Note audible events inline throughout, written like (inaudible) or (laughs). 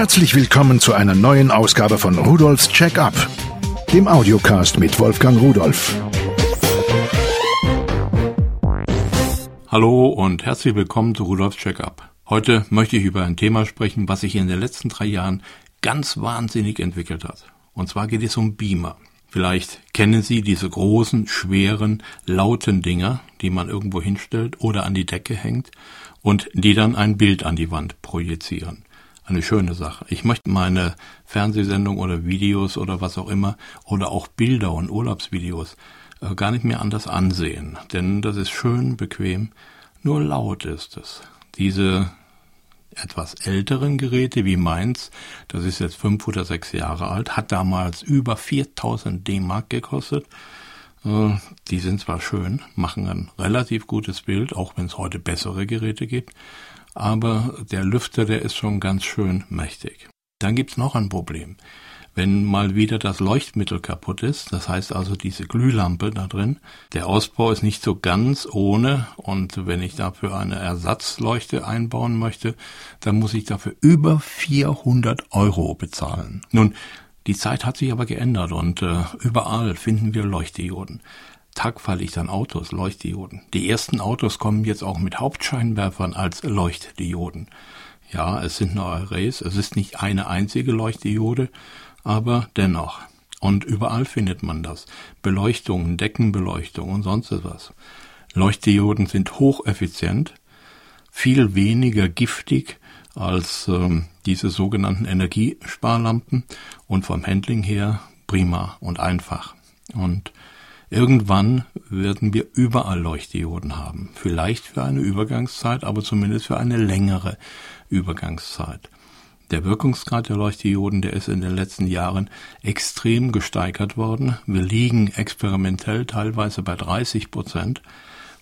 Herzlich willkommen zu einer neuen Ausgabe von Rudolfs Check-up, dem Audiocast mit Wolfgang Rudolf. Hallo und herzlich willkommen zu Rudolfs Check-up. Heute möchte ich über ein Thema sprechen, was sich in den letzten drei Jahren ganz wahnsinnig entwickelt hat. Und zwar geht es um Beamer. Vielleicht kennen Sie diese großen, schweren, lauten Dinger, die man irgendwo hinstellt oder an die Decke hängt und die dann ein Bild an die Wand projizieren. Eine schöne Sache. Ich möchte meine Fernsehsendung oder Videos oder was auch immer oder auch Bilder und Urlaubsvideos äh, gar nicht mehr anders ansehen, denn das ist schön, bequem, nur laut ist es. Diese etwas älteren Geräte wie meins, das ist jetzt fünf oder sechs Jahre alt, hat damals über 4000 D-Mark gekostet. Äh, die sind zwar schön, machen ein relativ gutes Bild, auch wenn es heute bessere Geräte gibt, aber der Lüfter, der ist schon ganz schön mächtig. Dann gibt's noch ein Problem wenn mal wieder das Leuchtmittel kaputt ist, das heißt also diese Glühlampe da drin, der Ausbau ist nicht so ganz ohne und wenn ich dafür eine Ersatzleuchte einbauen möchte, dann muss ich dafür über 400 Euro bezahlen. Nun, die Zeit hat sich aber geändert und äh, überall finden wir Leuchtdioden. Tagfahrlicht an Autos, Leuchtdioden. Die ersten Autos kommen jetzt auch mit Hauptscheinwerfern als Leuchtdioden. Ja, es sind nur Arrays, es ist nicht eine einzige Leuchtdiode aber dennoch. Und überall findet man das. Beleuchtung, Deckenbeleuchtung und sonst etwas. Leuchtdioden sind hocheffizient, viel weniger giftig als ähm, diese sogenannten Energiesparlampen und vom Handling her prima und einfach. Und irgendwann werden wir überall Leuchtdioden haben. Vielleicht für eine Übergangszeit, aber zumindest für eine längere Übergangszeit. Der Wirkungsgrad der Leuchtdioden, der ist in den letzten Jahren extrem gesteigert worden. Wir liegen experimentell teilweise bei 30 Prozent,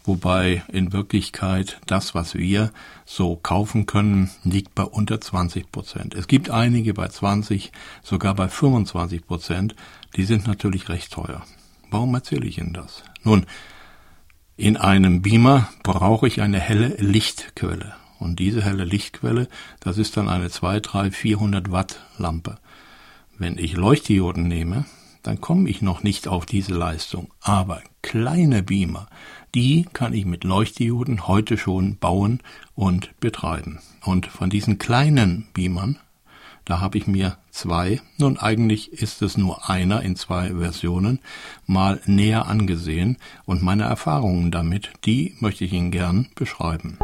wobei in Wirklichkeit das, was wir so kaufen können, liegt bei unter 20 Prozent. Es gibt einige bei 20, sogar bei 25 Prozent. Die sind natürlich recht teuer. Warum erzähle ich Ihnen das? Nun, in einem Beamer brauche ich eine helle Lichtquelle. Und diese helle Lichtquelle, das ist dann eine 2, 3, 400 Watt Lampe. Wenn ich Leuchtdioden nehme, dann komme ich noch nicht auf diese Leistung. Aber kleine Beamer, die kann ich mit Leuchtdioden heute schon bauen und betreiben. Und von diesen kleinen Beamern, da habe ich mir zwei, nun eigentlich ist es nur einer in zwei Versionen, mal näher angesehen und meine Erfahrungen damit, die möchte ich Ihnen gern beschreiben.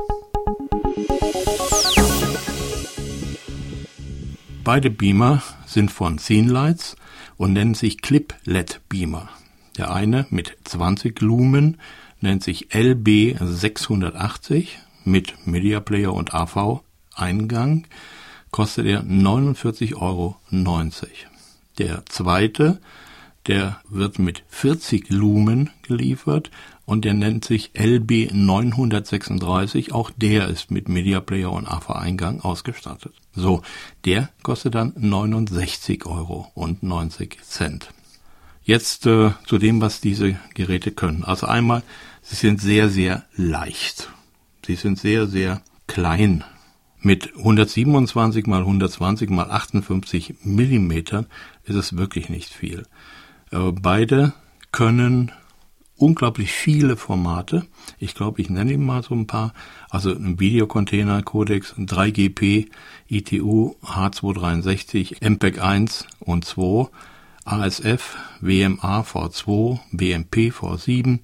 Beide Beamer sind von Scenelights und nennen sich Clip-LED Beamer. Der eine mit 20 Lumen nennt sich LB680 mit Media Player und AV Eingang, kostet er 49,90 Euro. Der zweite, der wird mit 40 Lumen geliefert und der nennt sich LB 936. Auch der ist mit Media Player und AV-Eingang ausgestattet. So, der kostet dann 69 Euro und 90 Cent. Jetzt äh, zu dem, was diese Geräte können. Also einmal, sie sind sehr, sehr leicht. Sie sind sehr, sehr klein. Mit 127 mal 120 mal 58 Millimetern ist es wirklich nicht viel. Äh, beide können unglaublich viele Formate. Ich glaube, ich nenne ihm mal so ein paar. Also ein Videocontainer Codex 3GP, ITU H263, MPEG 1 und 2, ASF, WMA V2, BMP V7,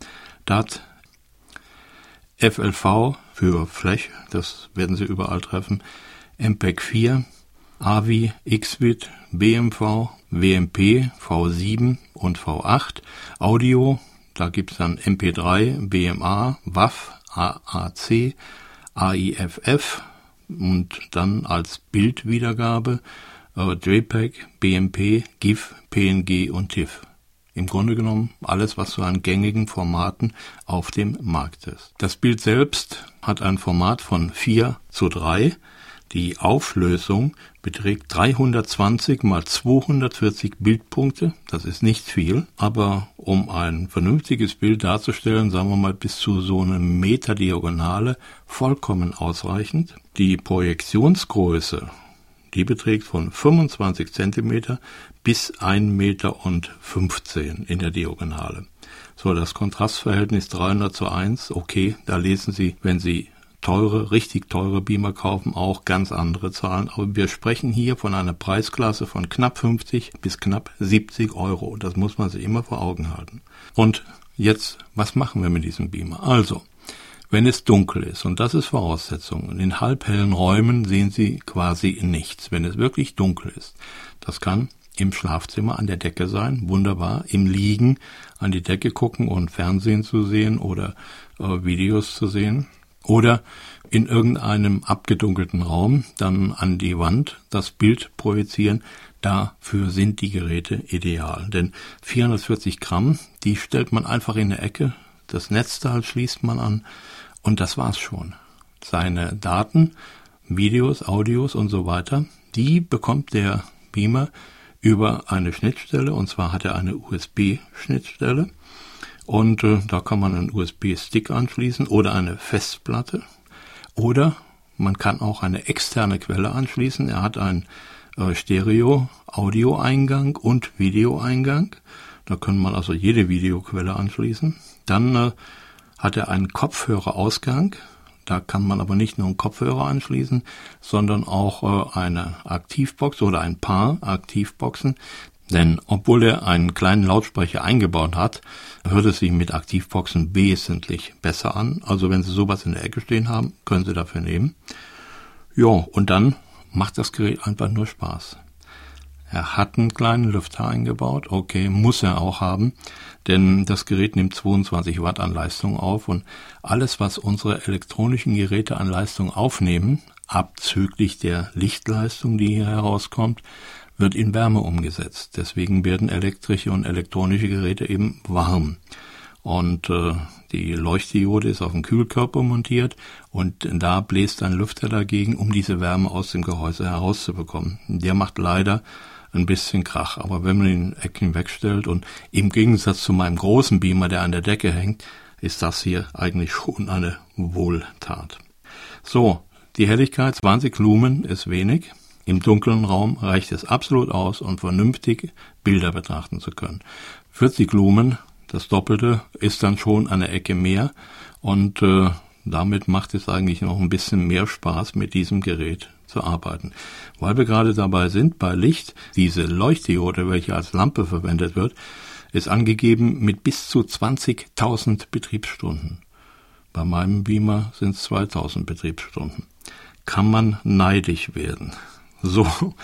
DAT, FLV für Flash, das werden Sie überall treffen, MPEG 4, AVI, XVID, BMV, WMP, V7 und V8, Audio da gibt's dann MP3, BMA, WAF, AAC, AIFF und dann als Bildwiedergabe äh, JPEG, BMP, GIF, PNG und TIFF. Im Grunde genommen alles, was so an gängigen Formaten auf dem Markt ist. Das Bild selbst hat ein Format von 4 zu 3 die Auflösung beträgt 320 mal 240 Bildpunkte. Das ist nicht viel, aber um ein vernünftiges Bild darzustellen, sagen wir mal bis zu so einem Meter Diagonale, vollkommen ausreichend. Die Projektionsgröße, Die beträgt von 25 cm bis 1,15 Meter in der Diagonale. So, das Kontrastverhältnis 300 zu 1, okay, da lesen Sie, wenn Sie teure, richtig teure Beamer kaufen, auch ganz andere Zahlen. Aber wir sprechen hier von einer Preisklasse von knapp 50 bis knapp 70 Euro. Das muss man sich immer vor Augen halten. Und jetzt, was machen wir mit diesem Beamer? Also, wenn es dunkel ist, und das ist Voraussetzung, in halbhellen Räumen sehen Sie quasi nichts, wenn es wirklich dunkel ist. Das kann im Schlafzimmer an der Decke sein, wunderbar, im Liegen an die Decke gucken und Fernsehen zu sehen oder äh, Videos zu sehen oder in irgendeinem abgedunkelten Raum dann an die Wand das Bild projizieren. Dafür sind die Geräte ideal. Denn 440 Gramm, die stellt man einfach in der Ecke, das Netzteil schließt man an und das war's schon. Seine Daten, Videos, Audios und so weiter, die bekommt der Beamer über eine Schnittstelle und zwar hat er eine USB-Schnittstelle und äh, da kann man einen USB-Stick anschließen oder eine Festplatte. Oder man kann auch eine externe Quelle anschließen. Er hat einen äh, Stereo-Audio-Eingang und Videoeingang. Da kann man also jede Videoquelle anschließen. Dann äh, hat er einen Kopfhörerausgang. Da kann man aber nicht nur einen Kopfhörer anschließen, sondern auch äh, eine Aktivbox oder ein paar Aktivboxen. Denn obwohl er einen kleinen Lautsprecher eingebaut hat, hört es sich mit Aktivboxen wesentlich besser an. Also wenn Sie sowas in der Ecke stehen haben, können Sie dafür nehmen. Ja, und dann macht das Gerät einfach nur Spaß. Er hat einen kleinen Lüfter eingebaut, okay, muss er auch haben, denn das Gerät nimmt 22 Watt an Leistung auf und alles, was unsere elektronischen Geräte an Leistung aufnehmen, abzüglich der Lichtleistung, die hier herauskommt, wird in Wärme umgesetzt. Deswegen werden elektrische und elektronische Geräte eben warm. Und äh, die Leuchtdiode ist auf dem Kühlkörper montiert und da bläst ein Lüfter dagegen, um diese Wärme aus dem Gehäuse herauszubekommen. Der macht leider ein bisschen Krach, aber wenn man ihn Ecken wegstellt und im Gegensatz zu meinem großen Beamer, der an der Decke hängt, ist das hier eigentlich schon eine Wohltat. So, die Helligkeit 20 Lumen ist wenig. Im dunklen Raum reicht es absolut aus, um vernünftig Bilder betrachten zu können. 40 Lumen, das Doppelte, ist dann schon eine Ecke mehr und äh, damit macht es eigentlich noch ein bisschen mehr Spaß, mit diesem Gerät zu arbeiten. Weil wir gerade dabei sind, bei Licht, diese Leuchtdiode, welche als Lampe verwendet wird, ist angegeben mit bis zu 20.000 Betriebsstunden. Bei meinem Beamer sind es 2000 Betriebsstunden. Kann man neidisch werden. (laughs) So,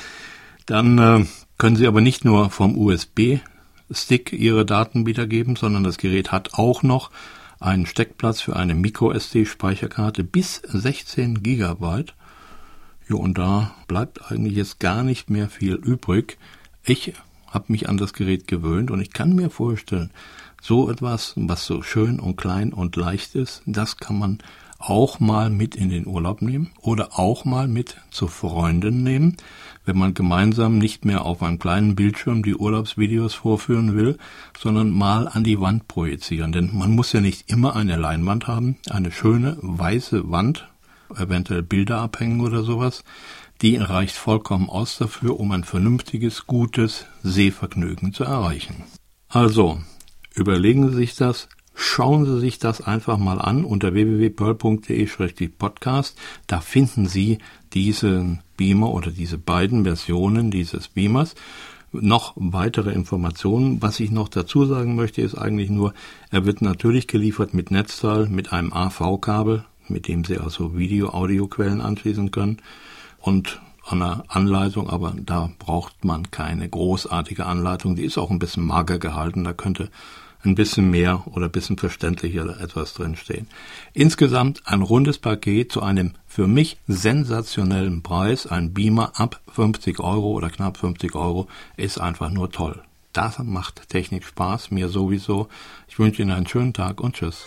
dann äh, können Sie aber nicht nur vom USB-Stick Ihre Daten wiedergeben, sondern das Gerät hat auch noch einen Steckplatz für eine MicroSD-Speicherkarte bis 16 Gigabyte. Ja, und da bleibt eigentlich jetzt gar nicht mehr viel übrig. Ich habe mich an das Gerät gewöhnt und ich kann mir vorstellen, so etwas, was so schön und klein und leicht ist, das kann man auch mal mit in den Urlaub nehmen oder auch mal mit zu Freunden nehmen, wenn man gemeinsam nicht mehr auf einem kleinen Bildschirm die Urlaubsvideos vorführen will, sondern mal an die Wand projizieren. Denn man muss ja nicht immer eine Leinwand haben, eine schöne weiße Wand, eventuell Bilder abhängen oder sowas. Die reicht vollkommen aus dafür, um ein vernünftiges, gutes Sehvergnügen zu erreichen. Also, überlegen Sie sich das, Schauen Sie sich das einfach mal an unter www.pearl.de-podcast. Da finden Sie diesen Beamer oder diese beiden Versionen dieses Beamers. Noch weitere Informationen. Was ich noch dazu sagen möchte, ist eigentlich nur, er wird natürlich geliefert mit Netzteil, mit einem AV-Kabel, mit dem Sie also Video-Audio-Quellen anschließen können und einer Anleitung, aber da braucht man keine großartige Anleitung. Die ist auch ein bisschen mager gehalten. Da könnte ein bisschen mehr oder ein bisschen verständlicher etwas drinstehen. Insgesamt ein rundes Paket zu einem für mich sensationellen Preis. Ein Beamer ab 50 Euro oder knapp 50 Euro ist einfach nur toll. Das macht Technik Spaß, mir sowieso. Ich wünsche Ihnen einen schönen Tag und tschüss.